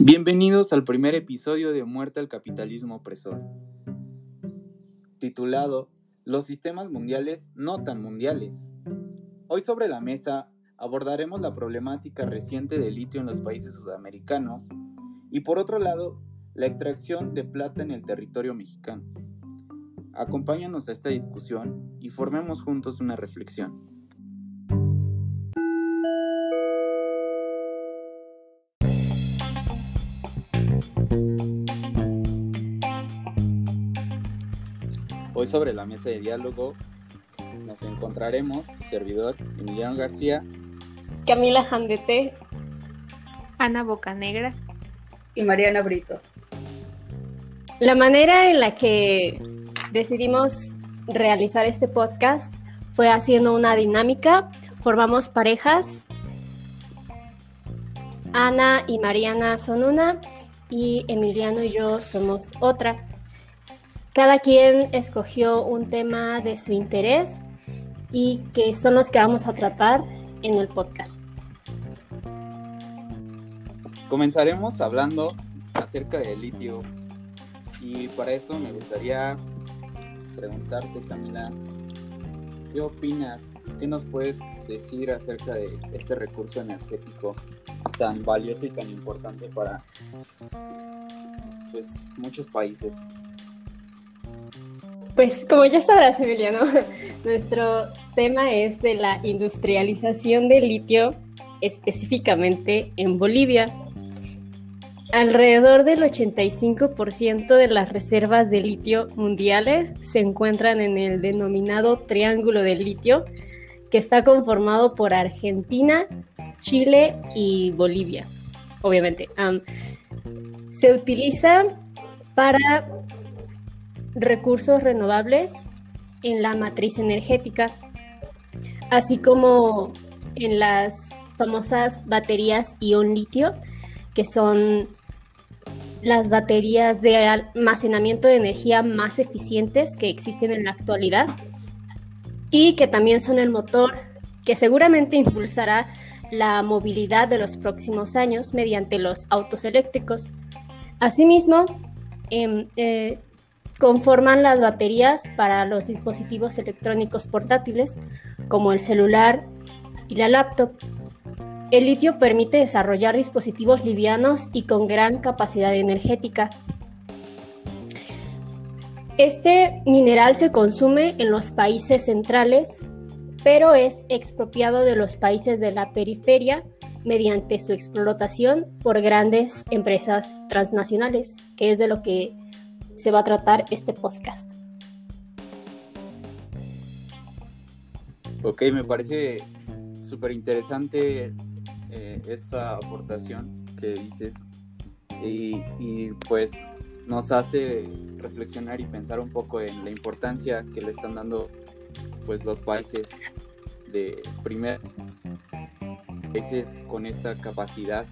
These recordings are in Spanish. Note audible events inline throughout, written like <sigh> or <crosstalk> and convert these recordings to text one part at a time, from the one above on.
Bienvenidos al primer episodio de Muerte al Capitalismo Opresor, titulado Los sistemas mundiales no tan mundiales. Hoy sobre la mesa abordaremos la problemática reciente del litio en los países sudamericanos y por otro lado, la extracción de plata en el territorio mexicano. Acompáñanos a esta discusión y formemos juntos una reflexión. Sobre la mesa de diálogo nos encontraremos su servidor Emiliano García, Camila Jandete, Ana Bocanegra. Y Mariana Brito. La manera en la que decidimos realizar este podcast fue haciendo una dinámica, formamos parejas, Ana y Mariana son una y Emiliano y yo somos otra. Cada quien escogió un tema de su interés y que son los que vamos a tratar en el podcast. Comenzaremos hablando acerca del litio y para esto me gustaría preguntarte Camila, ¿qué opinas? ¿Qué nos puedes decir acerca de este recurso energético tan valioso y tan importante para pues, muchos países? Pues como ya sabrás, Emiliano, <laughs> nuestro tema es de la industrialización del litio, específicamente en Bolivia. Alrededor del 85% de las reservas de litio mundiales se encuentran en el denominado Triángulo del Litio, que está conformado por Argentina, Chile y Bolivia, obviamente. se utiliza para recursos renovables en la matriz energética, así como en las famosas baterías ion litio, que son las baterías de almacenamiento de energía más eficientes que existen en la actualidad y que también son el motor que seguramente impulsará la movilidad de los próximos años mediante los autos eléctricos. Asimismo, em, eh, conforman las baterías para los dispositivos electrónicos portátiles como el celular y la laptop. El litio permite desarrollar dispositivos livianos y con gran capacidad energética. Este mineral se consume en los países centrales, pero es expropiado de los países de la periferia mediante su explotación por grandes empresas transnacionales, que es de lo que se va a tratar este podcast. Ok, me parece súper interesante eh, esta aportación que dices y, pues nos hace reflexionar y pensar un poco en la importancia que le están dando pues los países de primer países con esta capacidad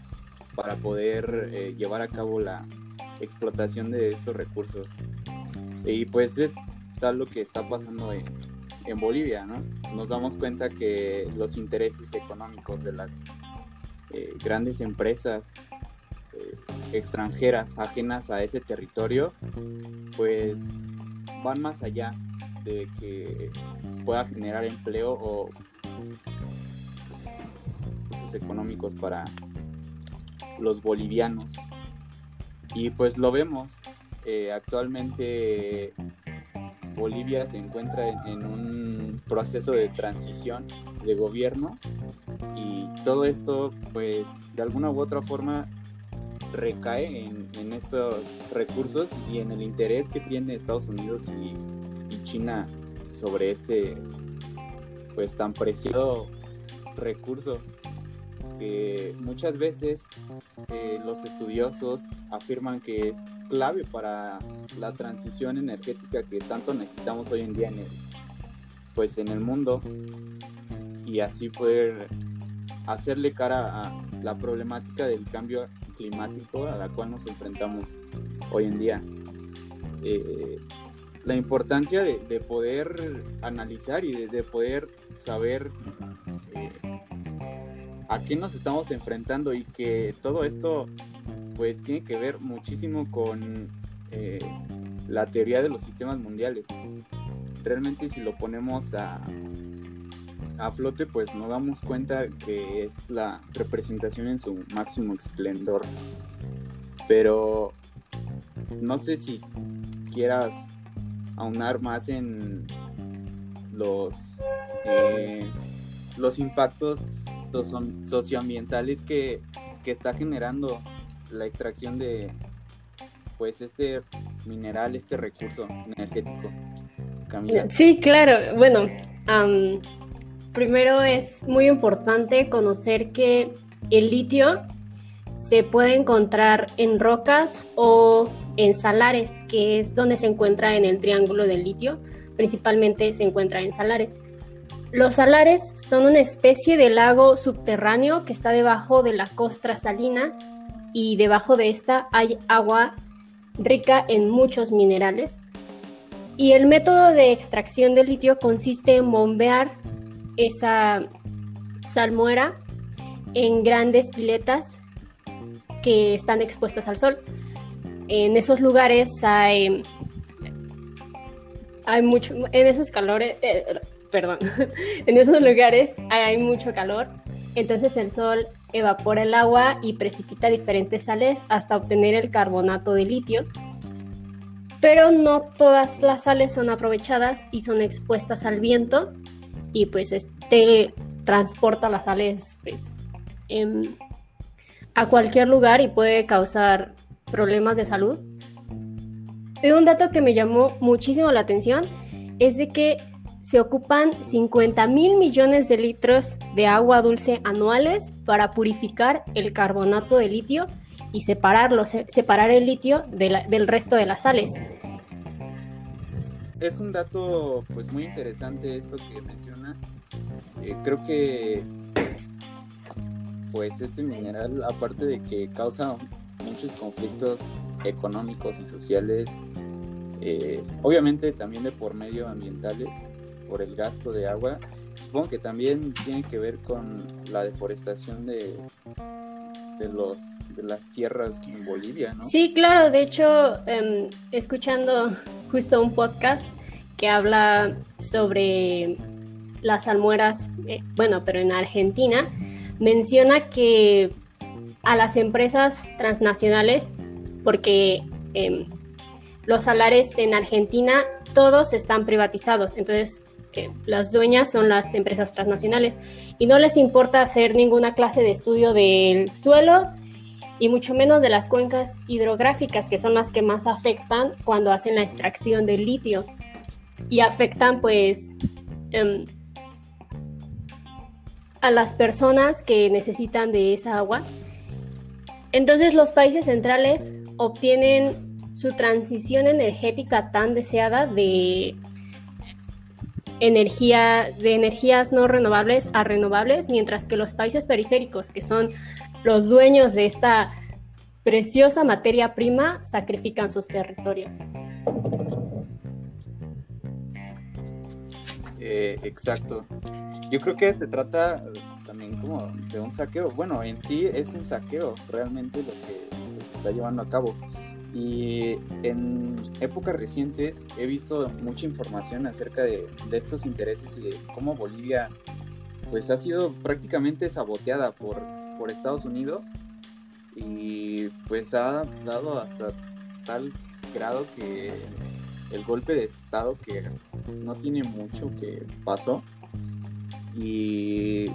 para poder eh, llevar a cabo la, explotación de estos recursos. Y pues es tal lo que está pasando en, Bolivia, ¿no? Nos damos cuenta que los intereses económicos de las eh, grandes empresas eh, extranjeras ajenas a ese territorio, pues van más allá de que pueda generar empleo o recursos económicos para los bolivianos. Y pues lo vemos. Eh, actualmente Bolivia se encuentra en, un proceso de transición de gobierno y todo esto pues de alguna u otra forma recae en, estos recursos y en el interés que tiene Estados Unidos y, y China sobre este pues tan preciado recurso que muchas veces eh, los estudiosos afirman que es clave para la transición energética que tanto necesitamos hoy en día en el, pues en el mundo y así poder hacerle cara a la problemática del cambio climático a la cual nos enfrentamos hoy en día. Eh, la importancia de, poder analizar y de, poder saber a qué nos estamos enfrentando y que todo esto pues tiene que ver muchísimo con eh, la teoría de los sistemas mundiales. Realmente si lo ponemos a, a flote, pues nos damos cuenta que es la representación en su máximo esplendor. Pero no sé si quieras aunar más en los, eh, los impactos socioambientales que, que está generando la extracción de pues este mineral, este recurso energético. Sí, claro. Bueno, primero es muy importante conocer que el litio se puede encontrar en rocas o en salares, que es donde se encuentra en el triángulo del litio. Principalmente se encuentra en salares. Los salares son una especie de lago subterráneo que está debajo de la costra salina y debajo de esta hay agua rica en muchos minerales. Y el método de extracción del litio consiste en bombear esa salmuera en grandes piletas que están expuestas al sol. En esos lugares hay, hay mucho, en esos calores, eh, perdón, <laughs> en esos lugares hay mucho calor, entonces el sol evapora el agua y precipita diferentes sales hasta obtener el carbonato de litio. Pero no todas las sales son aprovechadas y son expuestas al viento y pues este transporta las sales pues, a cualquier lugar y puede causar problemas de salud. Y un dato que me llamó muchísimo la atención es de que se ocupan 50 mil millones de litros de agua dulce anuales para purificar el carbonato de litio y separarlo, separar el litio del resto de las sales. Es un dato pues muy interesante esto que mencionas. Eh, creo que pues este mineral, aparte de que causa muchos conflictos económicos y sociales, eh, obviamente también de por medio ambientales, por el gasto de agua, supongo que también tiene que ver con la deforestación de, de, los, de las tierras en Bolivia, ¿no? Sí, claro, de hecho, em, escuchando justo un podcast que habla sobre las almueras, eh, bueno, pero en Argentina, menciona que a las empresas transnacionales, porque em, los salares en Argentina todos están privatizados, entonces las dueñas son las empresas transnacionales y no les importa hacer ninguna clase de estudio del suelo y mucho menos de las cuencas hidrográficas que son las que más afectan cuando hacen la extracción del litio y afectan pues em, a las personas que necesitan de esa agua. Entonces los países centrales obtienen su transición energética tan deseada de energía, de energías no renovables a renovables, mientras que los países periféricos, que son los dueños de esta preciosa materia prima, sacrifican sus territorios. Eh, exacto. Yo creo que se trata también como de un saqueo. Bueno, en sí es un saqueo realmente lo que se está llevando a cabo. Y en épocas recientes he visto mucha información acerca de, estos intereses y de cómo Bolivia pues ha sido prácticamente saboteada por, por Estados Unidos y pues ha dado hasta tal grado que el golpe de estado que no tiene mucho que pasó y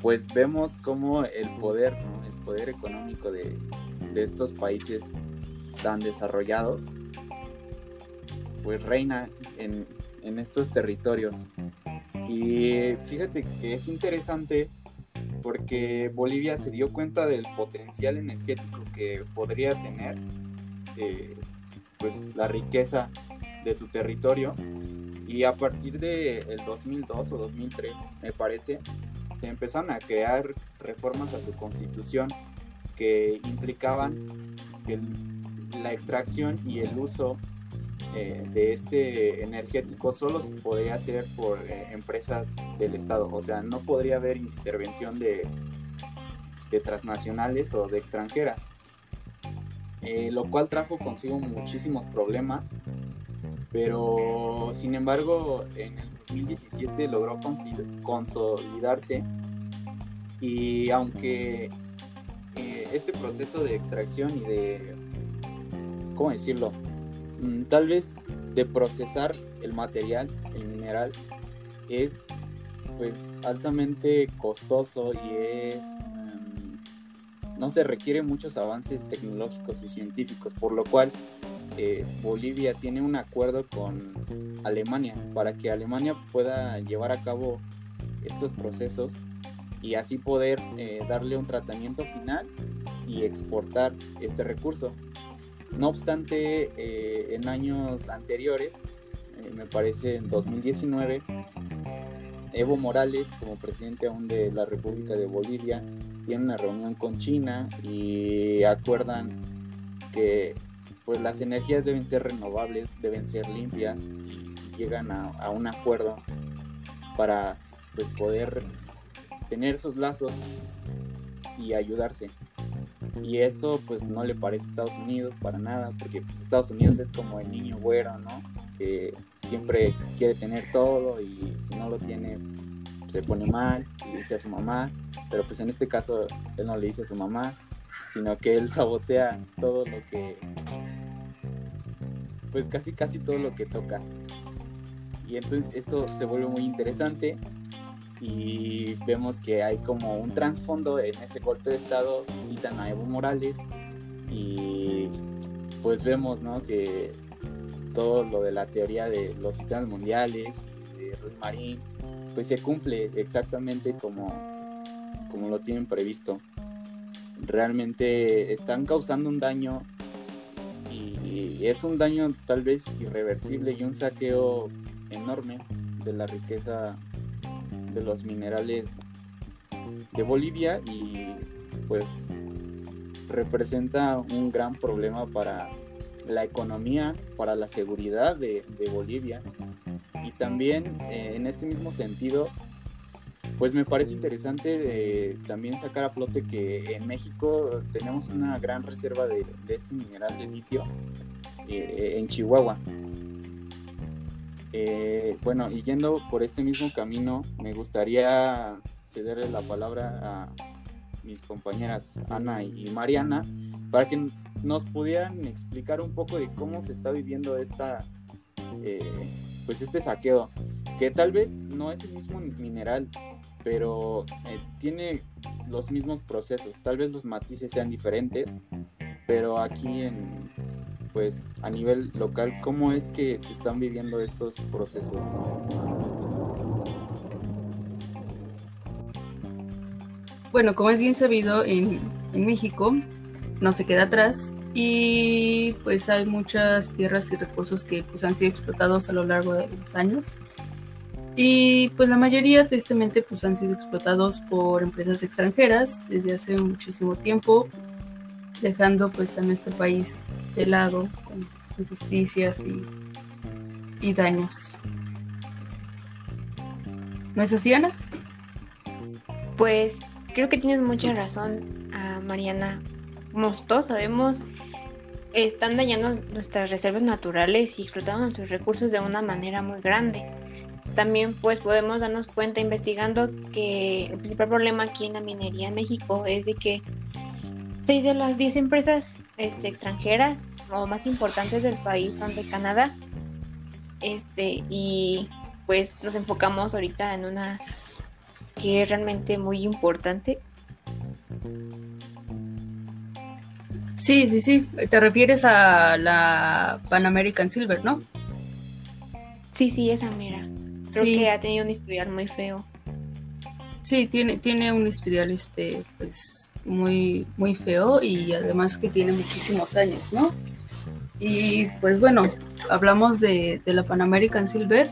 pues vemos como el poder, el poder económico de, de estos países tan desarrollados, pues reina en, estos territorios. Y fíjate que es interesante porque Bolivia se dio cuenta del potencial energético que podría tener eh, pues la riqueza de su territorio y a partir del el 2002 o 2003 me parece se empezaron a crear reformas a su constitución que implicaban que el la extracción y el uso eh, de este energético solo se podría hacer por eh, empresas del Estado. O sea, no podría haber intervención de, de transnacionales o de extranjeras. eh, lo cual trajo consigo muchísimos problemas, pero sin embargo en el 2017 logró consolidarse y aunque este proceso de extracción y de, ¿cómo decirlo? Mm, tal vez de procesar el material, el mineral, es pues altamente costoso y es em, no se requiere muchos avances tecnológicos y científicos por lo cual eh, Bolivia tiene un acuerdo con Alemania para que Alemania pueda llevar a cabo estos procesos y así poder eh, darle un tratamiento final y exportar este recurso. No obstante, eh, en años anteriores, eh, me parece en 2019, Evo Morales, como presidente aún de la República de Bolivia, tiene una reunión con China y acuerdan que pues las energías deben ser renovables, deben ser limpias y llegan a, un acuerdo para pues, poder tener esos lazos y ayudarse. Y esto pues no le parece a Estados Unidos para nada, porque pues, Estados Unidos es como el niño güero, ¿no? Que siempre quiere tener todo y si no lo tiene se pone mal y dice a su mamá, pero pues en este caso él no le dice a su mamá, sino que él sabotea todo lo que, pues casi casi todo lo que toca. Y entonces esto se vuelve muy interesante y vemos que hay como un trasfondo en ese golpe de estado, quitan a Evo Morales y pues vemos ¿no? que todo lo de la teoría de los sistemas mundiales de Ruiz Marín pues se cumple exactamente como, como lo tienen previsto. Realmente están causando un daño y es un daño tal vez irreversible y un saqueo enorme de la riqueza de los minerales de Bolivia y pues representa un gran problema para la economía, para la seguridad de, Bolivia. Y también eh, en este mismo sentido pues me parece interesante también sacar a flote que en México tenemos una gran reserva de, este mineral de litio eh, en Chihuahua eh, bueno, y yendo por este mismo camino, me gustaría cederle la palabra a mis compañeras Ana y Mariana para que nos pudieran explicar un poco de cómo se está viviendo esta, eh, pues este saqueo, que tal vez no es el mismo mineral, pero eh, tiene los mismos procesos, tal vez los matices sean diferentes, pero aquí en, pues a nivel local, ¿cómo es que se están viviendo estos procesos? Bueno, como es bien sabido, en, México no se queda atrás y pues hay muchas tierras y recursos que pues, han sido explotados a lo largo de los años y pues la mayoría tristemente pues han sido explotados por empresas extranjeras desde hace muchísimo tiempo dejando pues a nuestro país de lado con injusticias y, daños. ¿No es Ana? Pues creo que tienes mucha razón, ah, Mariana. Como sabemos, están dañando nuestras reservas naturales y explotando nuestros recursos de una manera muy grande. También pues podemos darnos cuenta investigando que el principal problema aquí en la minería en México es de que Seis de las diez empresas este, extranjeras o más importantes del país son de Canadá. Este, y pues nos enfocamos ahorita en una que es realmente muy importante. Sí, sí, sí. Te refieres a la Pan American Silver, ¿no? Sí, sí, esa mera. Creo que ha tenido un historial muy feo. Sí, tiene, tiene un historial este, pues, muy, muy feo y además que tiene muchísimos años, ¿no? Y pues bueno, hablamos de, la Pan American Silver,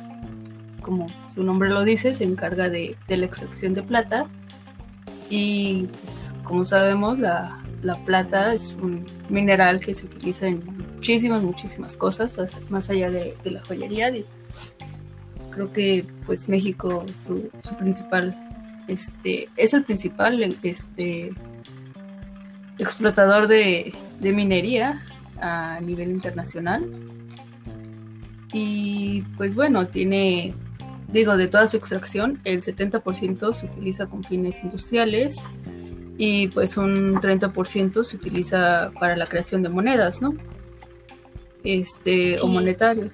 como su nombre lo dice, se encarga de, la extracción de plata y pues, como sabemos la, plata es un mineral que se utiliza en muchísimas, muchísimas cosas, más allá de, la joyería. creo que pues México su, su principal este es el principal este explotador de, de minería a nivel internacional. Y pues bueno, tiene, digo, de toda su extracción, el 70% se utiliza con fines industriales y pues un 30% se utiliza para la creación de monedas, ¿no? Este, o monetarios.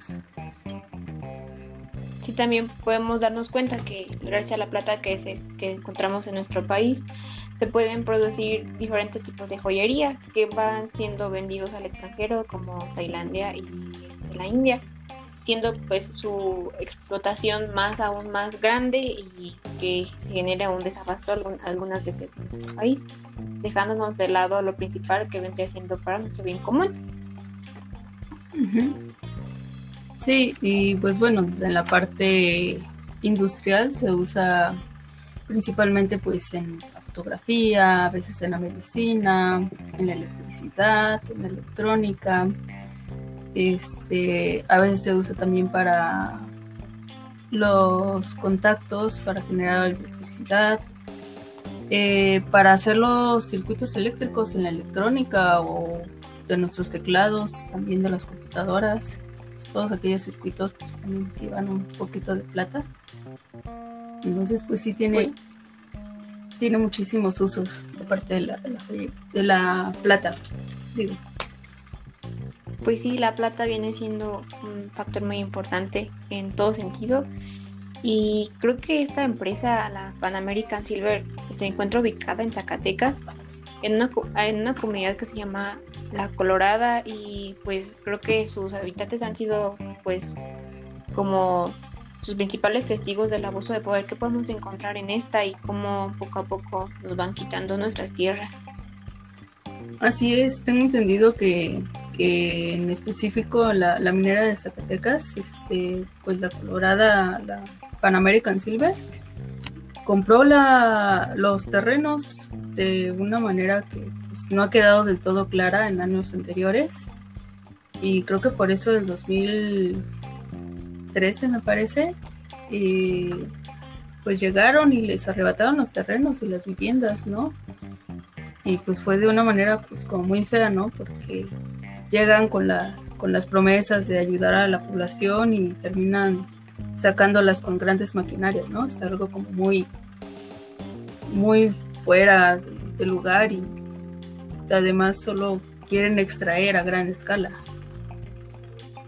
Sí, también podemos darnos cuenta que gracias a la plata que, se, que encontramos en nuestro país, se pueden producir diferentes tipos de joyería que van siendo vendidos al extranjero como Tailandia y este, la India siendo pues su explotación más aún más grande y que genera un desabasto algunas veces en nuestro país, dejándonos de lado lo principal que vendría siendo para nuestro bien común. Sí, y pues bueno, en la parte industrial se usa principalmente pues en fotografía, a veces en la medicina, en la electricidad, en la electrónica, este, a veces se usa también para los contactos, para generar electricidad, eh, para hacer los circuitos eléctricos en la electrónica o de nuestros teclados, también de las computadoras. Todos aquellos circuitos pues, también llevan un poquito de plata. Entonces, pues sí tiene, tiene muchísimos usos de parte de la, de la, de la plata. Digo pues sí, la plata viene siendo un factor muy importante en todo sentido. Y creo que esta empresa, la Pan American Silver, se encuentra ubicada en Zacatecas, en una, en una comunidad que se llama La Colorada y pues creo que sus habitantes han sido pues como sus principales testigos del abuso de poder que podemos encontrar en esta y cómo poco a poco nos van quitando nuestras tierras. Así es, tengo entendido que que en específico la, minera de Zacatecas, este, pues la Colorada, la Pan American Silver, compró la, los terrenos de una manera que pues, no ha quedado del todo clara en años anteriores. Y creo que por eso el 2013 me parece, y pues llegaron y les arrebataron los terrenos y las viviendas, ¿no? Y pues fue de una manera pues como muy fea, ¿no? Porque llegan con, la, con las promesas de ayudar a la población y terminan sacándolas con grandes maquinarias, ¿no? Está algo como muy, muy fuera de lugar y además solo quieren extraer a gran escala.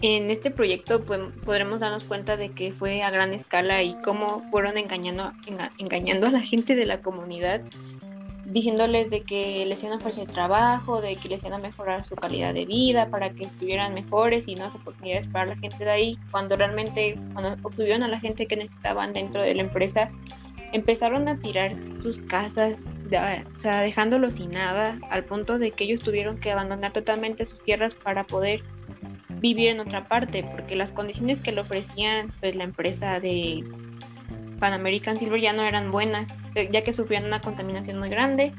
En este proyecto pues, podremos darnos cuenta de que fue a gran escala y cómo fueron engañando, engañando a la gente de la comunidad diciéndoles de que les iban a ofrecer trabajo, de que les iban a mejorar su calidad de vida para que estuvieran mejores y no oportunidades para la gente de ahí, cuando realmente, cuando obtuvieron a la gente que necesitaban dentro de la empresa, empezaron a tirar sus casas, o sea, dejándolos sin nada, al punto de que ellos tuvieron que abandonar totalmente sus tierras para poder vivir en otra parte, porque las condiciones que le ofrecían pues la empresa de Pan American Silver ya no eran buenas, eh, ya que sufrían una contaminación muy grande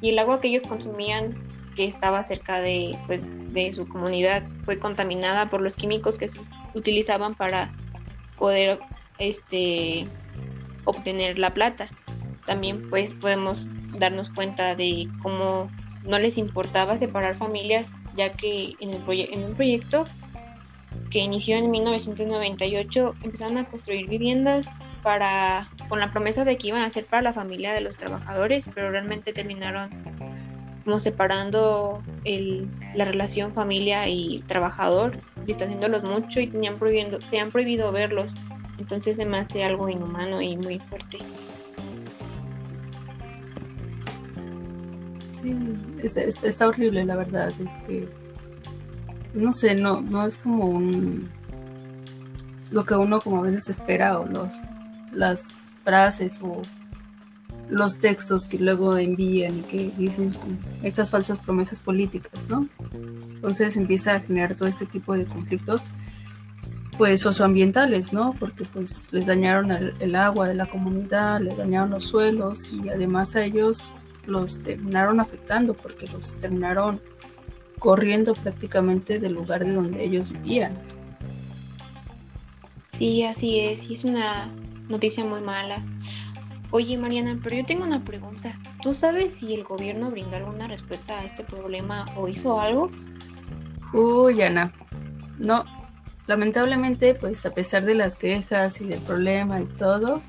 y el agua que ellos consumían, que estaba cerca de, pues, de su comunidad, fue contaminada por los químicos que utilizaban para poder este, obtener la plata. También pues podemos darnos cuenta de cómo no les importaba separar familias, ya que en, el en un proyecto que inició en 1998 empezaron a construir viviendas para con la promesa de que iban a ser para la familia de los trabajadores, pero realmente terminaron como separando el, la relación familia y trabajador, distanciándolos mucho y tenían prohibido, tenían prohibido verlos. Entonces se me hace algo inhumano y muy fuerte. Sí, está, está horrible la verdad, es que no sé, no, no es como un lo que uno como a veces espera o los las frases o los textos que luego envían que dicen estas falsas promesas políticas, ¿no? Entonces empieza a generar todo este tipo de conflictos, pues socioambientales, ¿no? Porque pues les dañaron el, agua de la comunidad, les dañaron los suelos y además a ellos los terminaron afectando porque los terminaron corriendo prácticamente del lugar de donde ellos vivían. Sí, así es, y es una noticia muy mala. Oye, Mariana, pero yo tengo una pregunta. ¿Tú sabes si el gobierno brindó alguna respuesta a este problema o hizo algo? Uy, Ana, no. Lamentablemente, pues a pesar de las quejas y del problema y todo,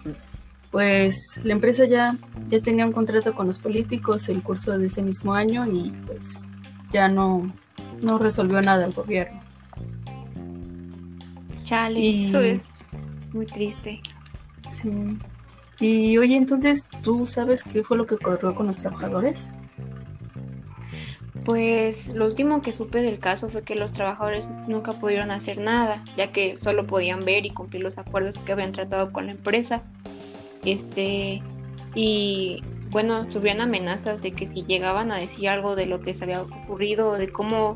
pues la empresa ya, ya tenía un contrato con los políticos en curso de ese mismo año y pues ya no, no resolvió nada el gobierno. Chale, Y- eso es muy triste. Sí. Y oye, entonces, ¿tú sabes qué fue lo que ocurrió con los trabajadores? Pues lo último que supe del caso fue que los trabajadores nunca pudieron hacer nada, ya que solo podían ver y cumplir los acuerdos que habían tratado con la empresa. Este, y bueno, sufrían amenazas de que si llegaban a decir algo de lo que se había ocurrido de cómo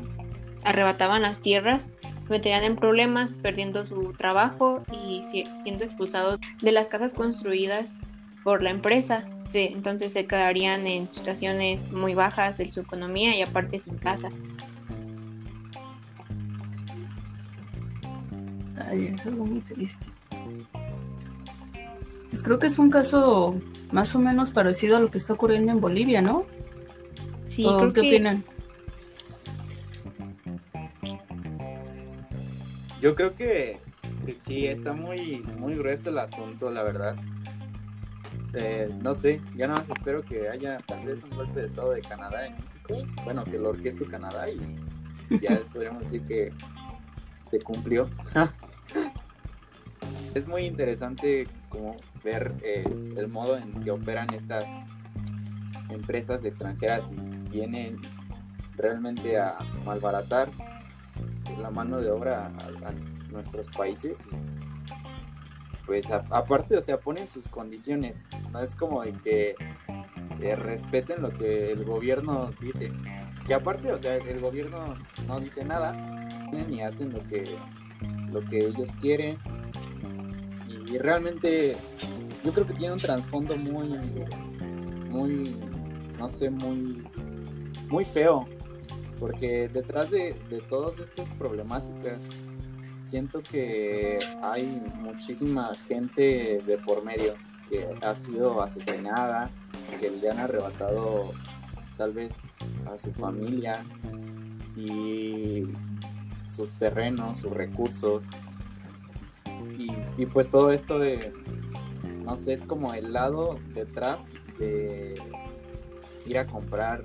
arrebataban las tierras, se meterían en problemas, perdiendo su trabajo y si- siendo expulsados de las casas construidas por la empresa. Sí, entonces se quedarían en situaciones muy bajas de su economía y aparte sin casa. Ay, es muy triste. Pues creo que es un caso más o menos parecido a lo que está ocurriendo en Bolivia, ¿no? Sí, ¿O creo qué que opinan? Yo creo que, que sí, está muy, muy grueso el asunto, la verdad. Eh, no sé, ya nada más espero que haya tal vez un golpe de todo de Canadá en México. Bueno, que lo orqueste Canadá y ya podríamos decir que se cumplió. <laughs> es muy interesante como ver eh, el modo en que operan estas empresas extranjeras y vienen realmente a malbaratar la mano de obra a, nuestros países pues aparte o sea ponen sus condiciones no es como de que eh, respeten lo que el gobierno dice. Y aparte o sea el gobierno no dice nada ni hacen lo que lo que ellos quieren y realmente yo creo que tiene un trasfondo muy muy no sé muy muy feo porque detrás de, de todas estas problemáticas siento que hay muchísima gente de por medio que ha sido asesinada, que le han arrebatado tal vez a su familia y sus terrenos, sus recursos. Y, pues todo esto de, no sé, es como el lado detrás de ir a comprar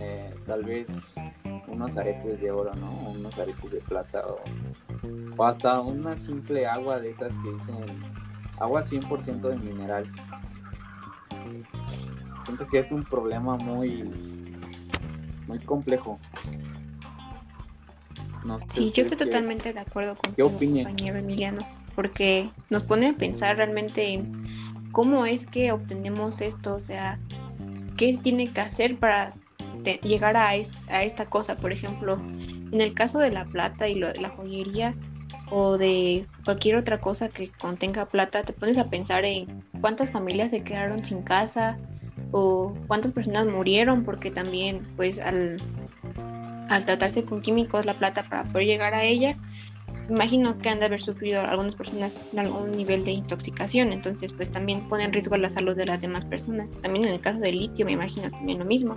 eh, tal vez unos aretes de oro, ¿no? Unos aretes de plata o, o hasta una simple agua de esas que dicen agua 100% de mineral. Siento que es un problema muy muy complejo. No sé sí, yo estoy totalmente de acuerdo con tu compañero Emiliano, porque nos pone a pensar realmente en cómo es que obtenemos esto, o sea, qué tiene que hacer para te- llegar a, est- a esta cosa, por ejemplo, en el caso de la plata y lo- la joyería o de cualquier otra cosa que contenga plata, te pones a pensar en cuántas familias se quedaron sin casa o cuántas personas murieron porque también pues al, al tratarse con químicos la plata para poder llegar a ella, imagino que han de haber sufrido algunas personas de algún nivel de intoxicación, entonces pues también pone en riesgo la salud de las demás personas. También en el caso del litio me imagino también lo mismo.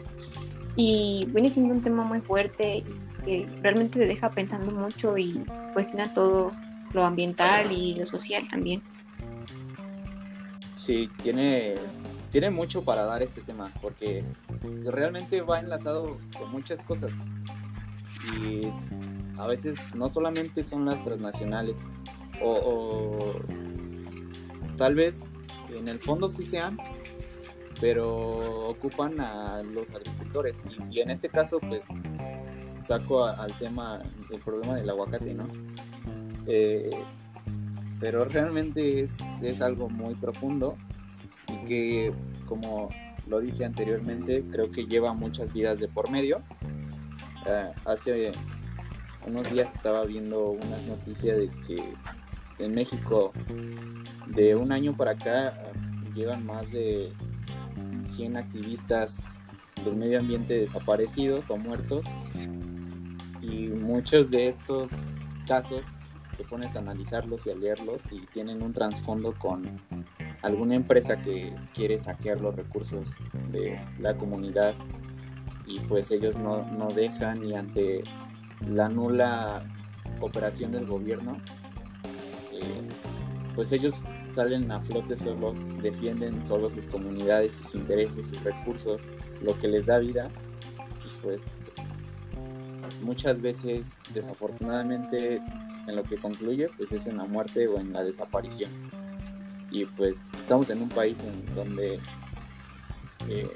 Y viene siendo un tema muy fuerte y que realmente te deja pensando mucho y cuestiona todo lo ambiental y lo social también. Sí, tiene, tiene mucho para dar este tema, porque realmente va enlazado con muchas cosas. Y a veces no solamente son las transnacionales, o, tal vez en el fondo sí sean, pero ocupan a los agricultores. Y, en este caso, pues saco al tema, el problema del aguacate, ¿no? Eh, pero realmente es, es algo muy profundo y que, como lo dije anteriormente, creo que lleva muchas vidas de por medio. Eh, hace unos días estaba viendo unas noticias de que en México, de un año para acá, llevan más de 100 activistas del medio ambiente desaparecidos o muertos. Y muchos de estos casos te pones a analizarlos y a leerlos y tienen un trasfondo con alguna empresa que quiere saquear los recursos de la comunidad y pues ellos no, no dejan y ante la nula operación del gobierno, eh, pues ellos salen a flote solos, defienden solo sus comunidades, sus intereses, sus recursos, lo que les da vida, pues muchas veces desafortunadamente en lo que concluye pues es en la muerte o en la desaparición. Y pues estamos en un país en donde eh,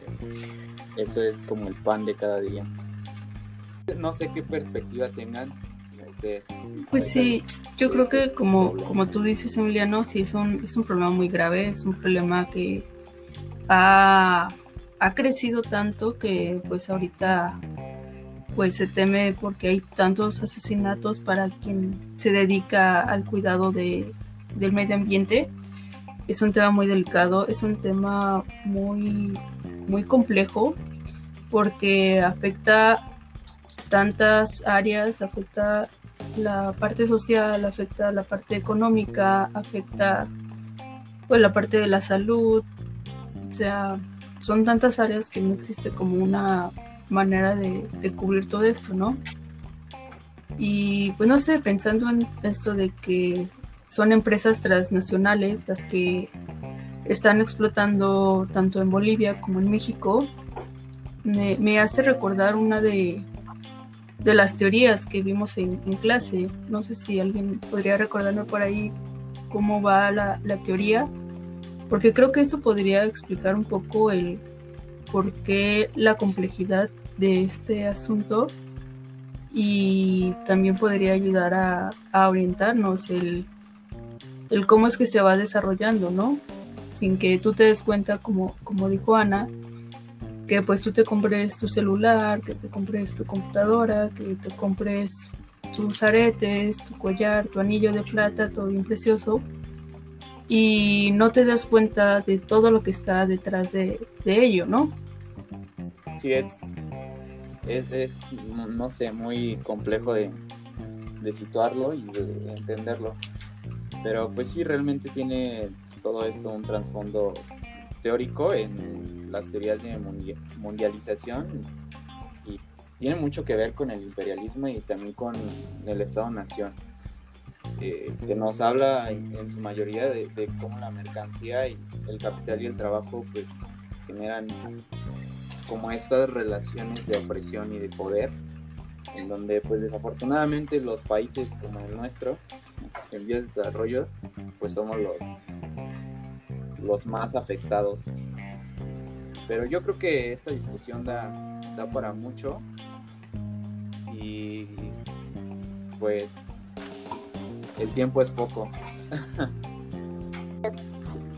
eso es como el pan de cada día. No sé qué perspectiva tengan ustedes. Pues sí, yo creo que como, como tú dices, Emiliano, sí es un, es un problema muy grave, es un problema que ha, ha crecido tanto que pues ahorita pues se teme porque hay tantos asesinatos para quien se dedica al cuidado de, del medio ambiente es un tema muy delicado, es un tema muy, muy complejo porque afecta tantas áreas, afecta la parte social, afecta la parte económica, afecta pues, la parte de la salud, o sea, son tantas áreas que no existe como una manera de, de cubrir todo esto, ¿no? Y pues no sé, pensando en esto de que son empresas transnacionales las que están explotando tanto en Bolivia como en México, me, hace recordar una de, de, las teorías que vimos en, clase. No sé si alguien podría recordarme por ahí cómo va la, la teoría, porque creo que eso podría explicar un poco el por qué la complejidad de este asunto y también podría ayudar a, a orientarnos el el cómo es que se va desarrollando, ¿no? Sin que tú te des cuenta, como, como dijo Ana, que pues tú te compres tu celular, que te compres tu computadora, que te compres tus aretes, tu collar, tu anillo de plata, todo bien precioso, y no te das cuenta de todo lo que está detrás de, ello, ¿no? Sí, es, es, no sé, muy complejo de, de situarlo y de entenderlo. Pero pues sí, realmente tiene todo esto un trasfondo teórico en las teorías de mundialización y tiene mucho que ver con el imperialismo y también con el Estado-Nación, eh, que nos habla en, su mayoría de, de, cómo la mercancía y el capital y el trabajo pues generan como estas relaciones de opresión y de poder, en donde pues desafortunadamente los países como el nuestro en vías de desarrollo, pues somos los, los más afectados. Pero yo creo que esta discusión da, da para mucho y pues el tiempo es poco. <laughs>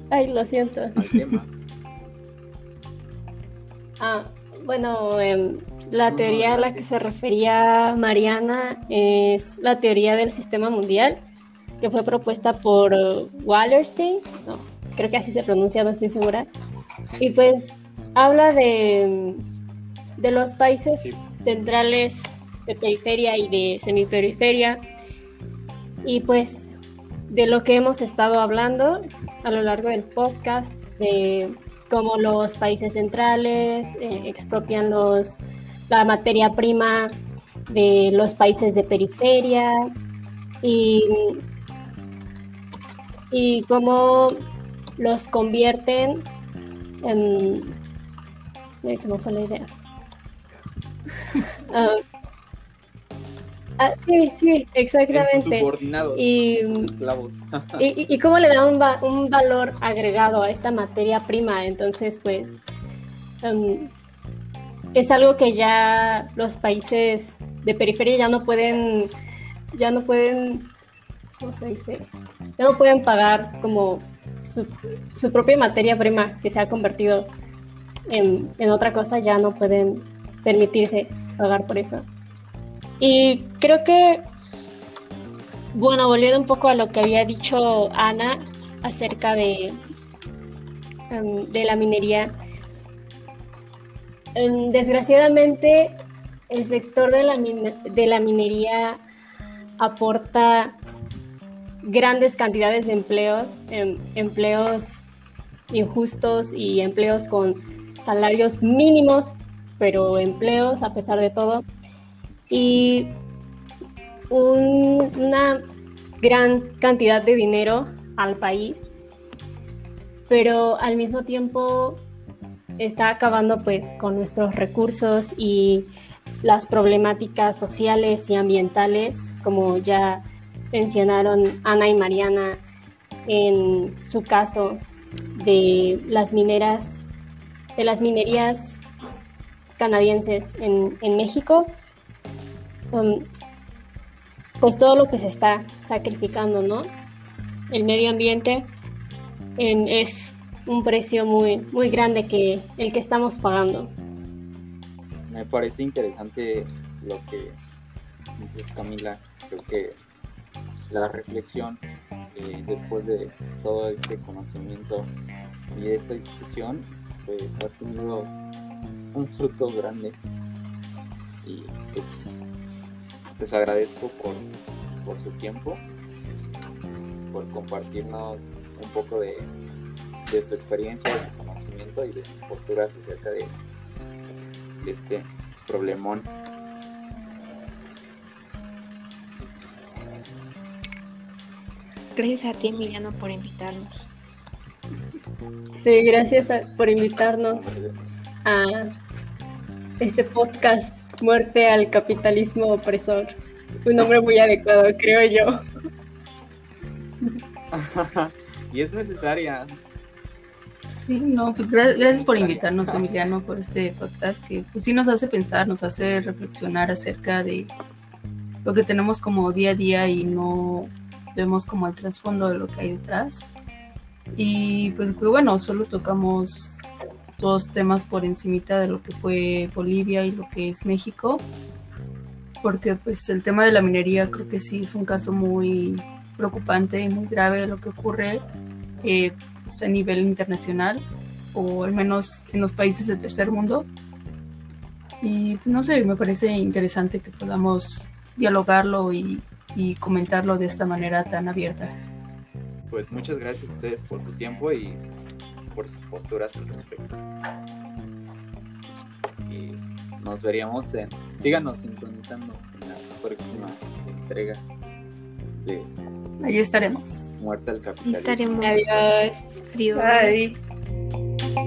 Ay, lo siento. Ah, bueno, em, la teoría a la que se refería Mariana es la teoría del sistema mundial que fue propuesta por Wallerstein, no, creo que así se pronuncia, no estoy segura, y pues habla de, de los países centrales de periferia y de semiperiferia, y pues de lo que hemos estado hablando a lo largo del podcast, de cómo los países centrales eh, expropian los, la materia prima de los países de periferia y y cómo los convierten en... Ahí se me fue la idea. <laughs> Ah, ah, sí, sí, exactamente. <laughs> y, y, cómo le dan un, valor agregado a esta materia prima. Entonces, pues, em, es algo que ya los países de periferia ya no pueden, ya no pueden ¿cómo se dice? no pueden pagar como su, propia materia prima que se ha convertido en, otra cosa, ya no pueden permitirse pagar por eso. Y creo que, bueno, volviendo un poco a lo que había dicho Ana acerca de, em, de la minería, em, desgraciadamente el sector de la, de la minería aporta grandes cantidades de empleos, em, empleos injustos y empleos con salarios mínimos, pero empleos a pesar de todo. Y una gran cantidad de dinero al país, pero al mismo tiempo está acabando pues con nuestros recursos y las problemáticas sociales y ambientales, como ya mencionaron Ana y Mariana en su caso de las mineras, de las minerías canadienses en, México, um, pues todo lo que se está sacrificando, ¿no? El medio ambiente es un precio muy, muy grande que el que estamos pagando. Me parece interesante lo que dice Camila. Creo que la reflexión eh, después de todo este conocimiento y esta discusión, pues ha tenido un fruto grande. Y pues, les agradezco por, por su tiempo, por compartirnos un poco de, de su experiencia, de su conocimiento y de sus posturas acerca de, de este problemón. Gracias a ti, Emiliano, por invitarnos. Sí, gracias por invitarnos a este podcast Muerte al capitalismo opresor. Un nombre muy adecuado, creo yo. <laughs> y es necesaria. Sí, no, pues gracias, por invitarnos, Emiliano, por este podcast que pues sí nos hace pensar, nos hace reflexionar acerca de lo que tenemos como día a día y no vemos como el trasfondo de lo que hay detrás. Y pues bueno, solo tocamos dos temas por encimita de lo que fue Bolivia y lo que es México, porque pues el tema de la minería creo que sí es un caso muy preocupante y muy grave de lo que ocurre eh, pues, a nivel internacional o al menos en los países del tercer mundo. Y no sé, me parece interesante que podamos dialogarlo y y comentarlo de esta manera tan abierta. Pues muchas gracias a ustedes por su tiempo y por sus posturas al respecto. Y nos veríamos en. Síganos sintonizando en la próxima entrega de. Allí estaremos. Muerte al capitalismo. Estaremos. Adiós. Adiós.